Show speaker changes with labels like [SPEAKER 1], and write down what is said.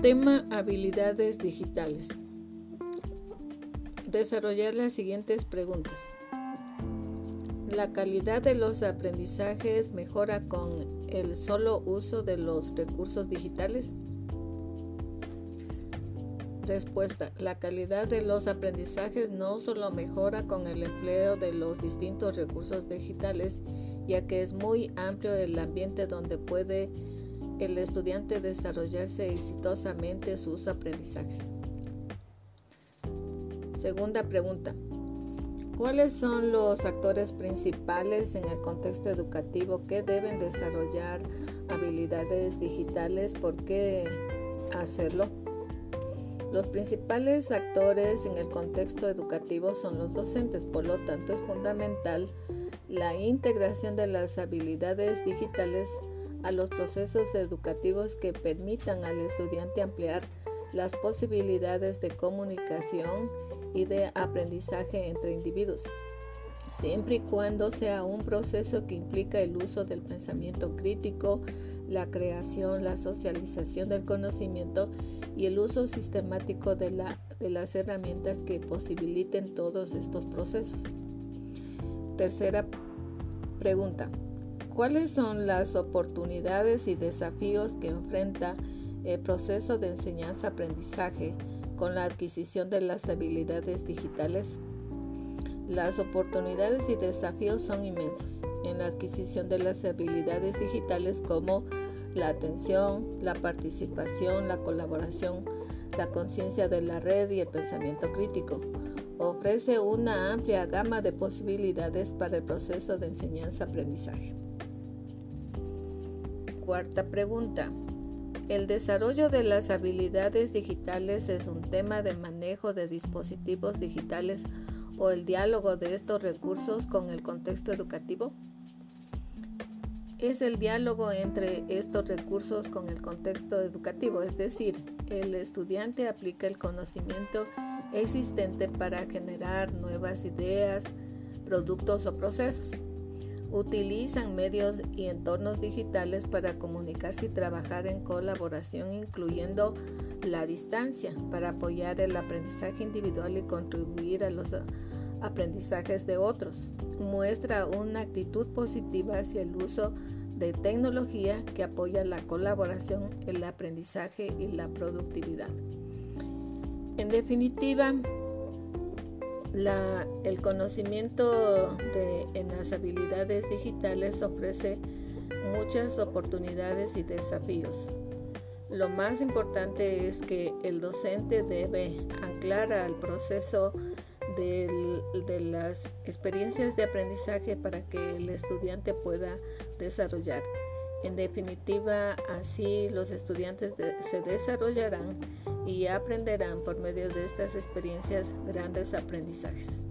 [SPEAKER 1] Tema habilidades digitales. Desarrollar las siguientes preguntas. ¿La calidad de los aprendizajes mejora con el solo uso de los recursos digitales? Respuesta. La calidad de los aprendizajes no solo mejora con el empleo de los distintos recursos digitales, ya que es muy amplio el ambiente donde puede el estudiante desarrollarse exitosamente sus aprendizajes. Segunda pregunta. ¿Cuáles son los actores principales en el contexto educativo que deben desarrollar habilidades digitales? ¿Por qué hacerlo? Los principales actores en el contexto educativo son los docentes, por lo tanto es fundamental la integración de las habilidades digitales a los procesos educativos que permitan al estudiante ampliar las posibilidades de comunicación y de aprendizaje entre individuos, siempre y cuando sea un proceso que implica el uso del pensamiento crítico, la creación, la socialización del conocimiento y el uso sistemático de, de las herramientas que posibiliten todos estos procesos. Tercera pregunta. ¿Cuáles son las oportunidades y desafíos que enfrenta el proceso de enseñanza-aprendizaje con la adquisición de las habilidades digitales? Las oportunidades y desafíos son inmensos en la adquisición de las habilidades digitales como la atención, la participación, la colaboración, la conciencia de la red y el pensamiento crítico. Ofrece una amplia gama de posibilidades para el proceso de enseñanza-aprendizaje. Cuarta pregunta. El desarrollo de las habilidades digitales es un tema de manejo de dispositivos digitales o el diálogo de estos recursos con el contexto educativo. Es el diálogo entre estos recursos con el contexto educativo, es decir, el estudiante aplica el conocimiento existente para generar nuevas ideas, productos o procesos utilizan medios y entornos digitales para comunicarse y trabajar en colaboración, incluyendo la distancia, para apoyar el aprendizaje individual y contribuir a los aprendizajes de otros. Muestra una actitud positiva hacia el uso de tecnología que apoya la colaboración, el aprendizaje y la productividad. En definitiva, el conocimiento en las habilidades digitales ofrece muchas oportunidades y desafíos. Lo más importante es que el docente debe anclar al proceso de las experiencias de aprendizaje para que el estudiante pueda desarrollar. En definitiva, así los estudiantes se desarrollarán y aprenderán por medio de estas experiencias grandes aprendizajes.